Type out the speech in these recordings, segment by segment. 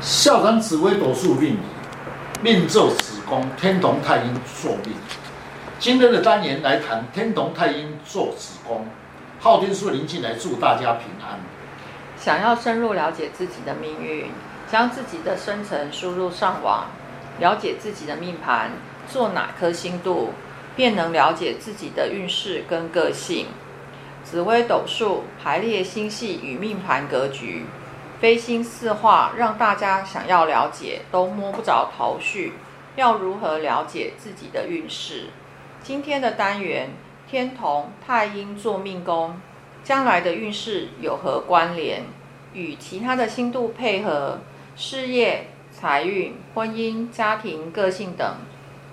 校长紫微斗数命理，命坐子宫天同太阴坐命。今天的单元来谈天同太阴坐子宫。昊天书林进来祝大家平安。想要深入了解自己的命运，将自己的生辰输入上网，了解自己的命盘，坐哪颗星度，便能了解自己的运势跟个性。紫微斗数排列星系与命盘格局，飞星四化，让大家想要了解都摸不着头绪。要如何了解自己的运势？今天的单元，天同太阴做命宫，将来的运势有何关联？与其他的星度配合，事业、财运、婚姻、家庭、个性等。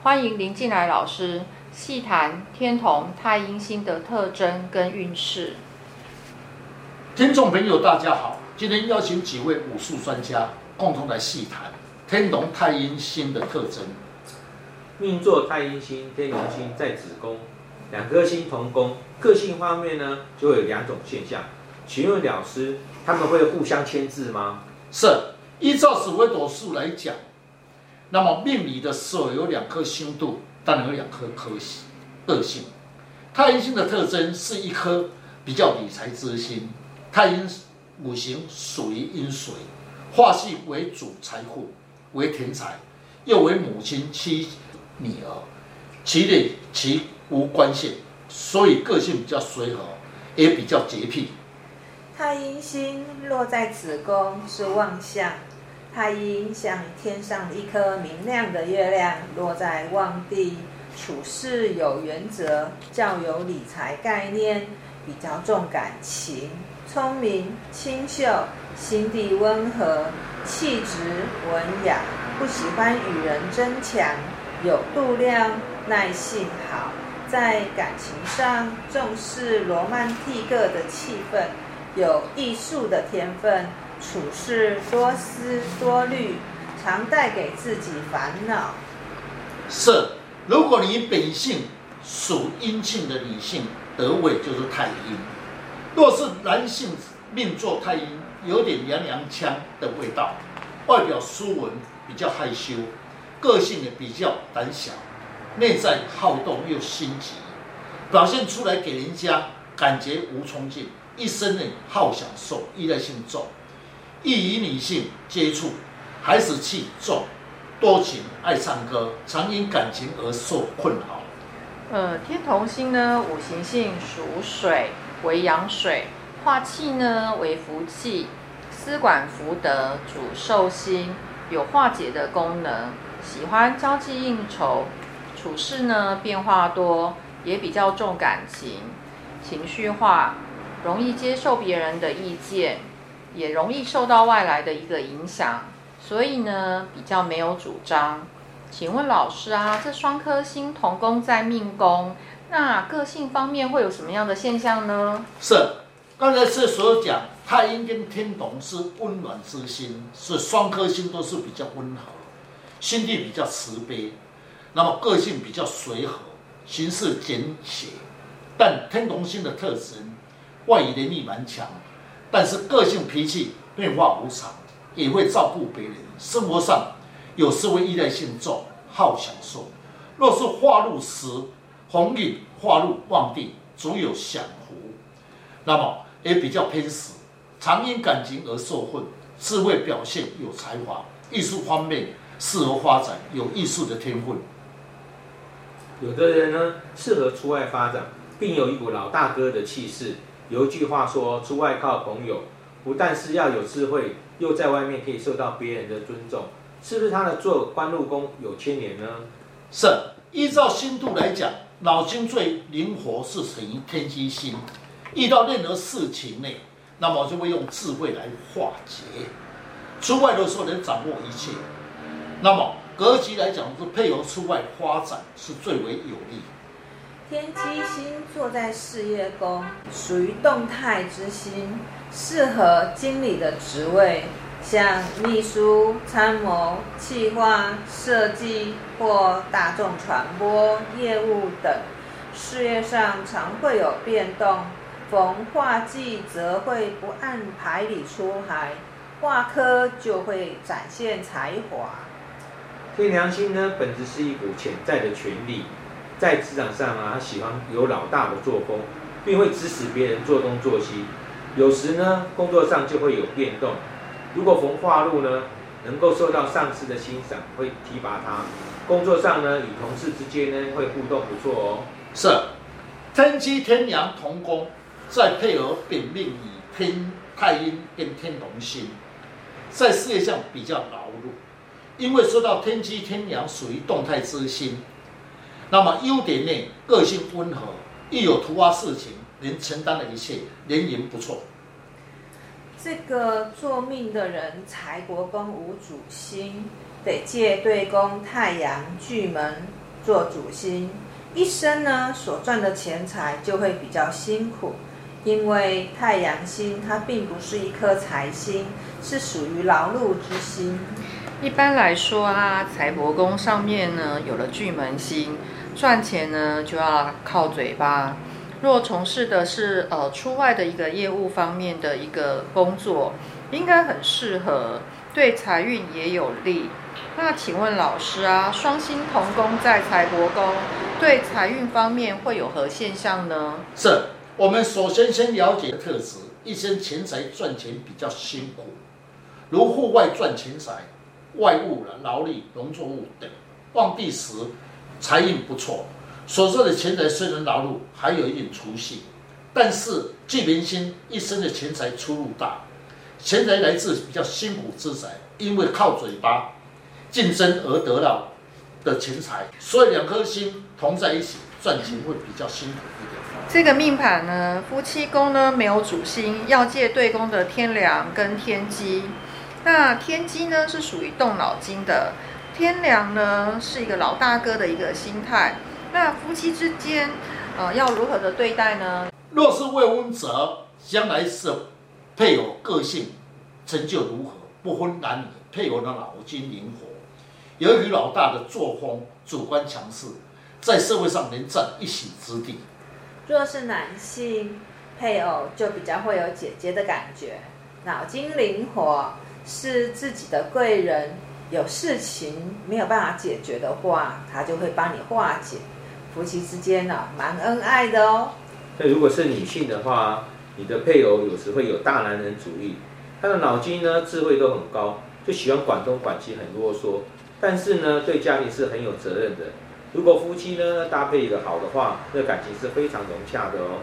欢迎林进来老师细谈天同太阴星的特征跟运势。听众朋友，大家好，今天邀请几位武术专家共同来细谈天龙太阴星的特征。命座太阴星、天龙星在子宫，两颗星同宫，个性方面呢，就会有两种现象。请问老师，他们会互相牵制吗？是，依照紫微斗数来讲，那么命里的时候有两颗星度，当然有两颗颗星个性。太阴星的特征是一颗比较理财之星。太阴五行属于阴水，化气为主财富，为田财，又为母亲妻。女儿，其内其无关系，所以个性比较随和，也比较洁癖。太阴星落在子宫是旺相，太阴像天上一颗明亮的月亮落在旺地，处事有原则，较有理财概念，比较重感情，聪明清秀，心地温和，气质文雅，不喜欢与人争强。有度量，耐性好，在感情上重视罗曼蒂克的气氛，有艺术的天分，处事多思多虑，常带给自己烦恼。是，如果你本性属阴性的女性，得位就是太阴；若是男性命坐太阴，有点娘娘腔的味道，外表斯文，比较害羞。个性也比较胆小，内在好动又心急，表现出来给人家感觉无冲劲，一生呢好享受，依赖性重，易与女性接触，孩子气重，多情爱唱歌，常因感情而受困扰。呃，天同星呢，五行性属水，为阳水，化气呢为福气，司管福德，主寿星，有化解的功能。喜欢交际应酬，处事呢变化多，也比较重感情，情绪化，容易接受别人的意见，也容易受到外来的一个影响，所以呢比较没有主张。请问老师啊，这双颗星同宫在命宫，那个性方面会有什么样的现象呢？是，刚才是所讲，太阴跟天同是温暖之星，是双颗星都是比较温和。心地比较慈悲，那么个性比较随和，行事简写。但天同星的特征，外语能力蛮强，但是个性脾气变化无常，也会照顾别人。生活上有时会依赖性重，好享受。若是化入时，红影化入旺地，足有享福。那么也比较偏食，常因感情而受困。智慧表现有才华，艺术方面。适合发展有艺术的天分，有的人呢适合出外发展，并有一股老大哥的气势。有一句话说：“出外靠朋友，不但是要有智慧，又在外面可以受到别人的尊重。”是不是他的做官禄宫有牵连呢？是，依照星度来讲，脑筋最灵活是属于天机星，遇到任何事情呢，那么就会用智慧来化解。出外的时候能掌握一切。那么格局来讲，是配合出外发展是最为有利。天机星坐在事业宫，属于动态之星，适合经理的职位，像秘书、参谋、企划、设计或大众传播业务等。事业上常会有变动，逢化忌则会不按牌理出牌，化科就会展现才华。天梁星呢，本质是一股潜在的权力，在职场上啊，他喜欢有老大的作风，并会指使别人做东做西。有时呢，工作上就会有变动。如果逢化禄呢，能够受到上司的欣赏，会提拔他。工作上呢，与同事之间呢，会互动不错哦。是，天机天阳同宫，再配合丙命以天太阴跟天同星，在事业上比较劳碌，因为说到天机天阳属于动态之星。那么优点呢，个性温和，一有突发事情，能承担的一切，人缘不错。这个做命的人，财帛宫无主星，得借对宫太阳巨门做主星，一生呢所赚的钱财就会比较辛苦，因为太阳星它并不是一颗财星，是属于劳碌之星。一般来说啊，财帛宫上面呢有了巨门星，赚钱呢就要靠嘴巴。若从事的是呃出外的一个业务方面的一个工作，应该很适合，对财运也有利。那请问老师啊，双星同宫在财帛宫，对财运方面会有何现象呢？是我们首先先了解特质，一生钱财赚钱比较辛苦，如户外赚钱财，外务了劳力农作物等，旺地时财运不错。所说的钱财虽然劳碌，还有一点出息，但是巨门星一生的钱财出入大，钱财来自比较辛苦之财，因为靠嘴巴竞争而得到的钱财，所以两颗星同在一起赚钱会比较辛苦一点。这个命盘呢，夫妻宫呢没有主星，要借对宫的天梁跟天机。那天机呢是属于动脑筋的，天梁呢是一个老大哥的一个心态。那夫妻之间，呃，要如何的对待呢？若是未婚者，将来是配偶个性成就如何，不分男女，配偶的脑筋灵活，由于老大的作风主观强势，在社会上能占一席之地。若是男性，配偶就比较会有姐姐的感觉，脑筋灵活，是自己的贵人，有事情没有办法解决的话，他就会帮你化解。夫妻之间呢、啊，蛮恩爱的哦。那如果是女性的话，你的配偶有时会有大男人主义，他的脑筋呢，智慧都很高，就喜欢管东管西，很啰嗦。但是呢，对家庭是很有责任的。如果夫妻呢搭配的好的话，那感情是非常融洽的哦。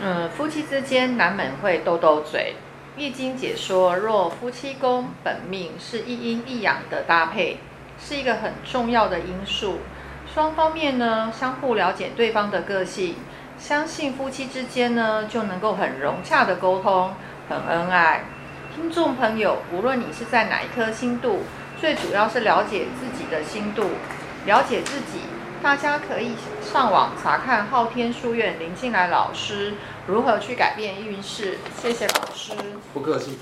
嗯，夫妻之间难免会斗斗嘴。易经解说，若夫妻宫本命是一阴一阳的搭配，是一个很重要的因素。双方面呢，相互了解对方的个性，相信夫妻之间呢就能够很融洽的沟通，很恩爱。听众朋友，无论你是在哪一颗星度，最主要是了解自己的星度，了解自己。大家可以上网查看昊天书院林进来老师如何去改变运势。谢谢老师，不客气。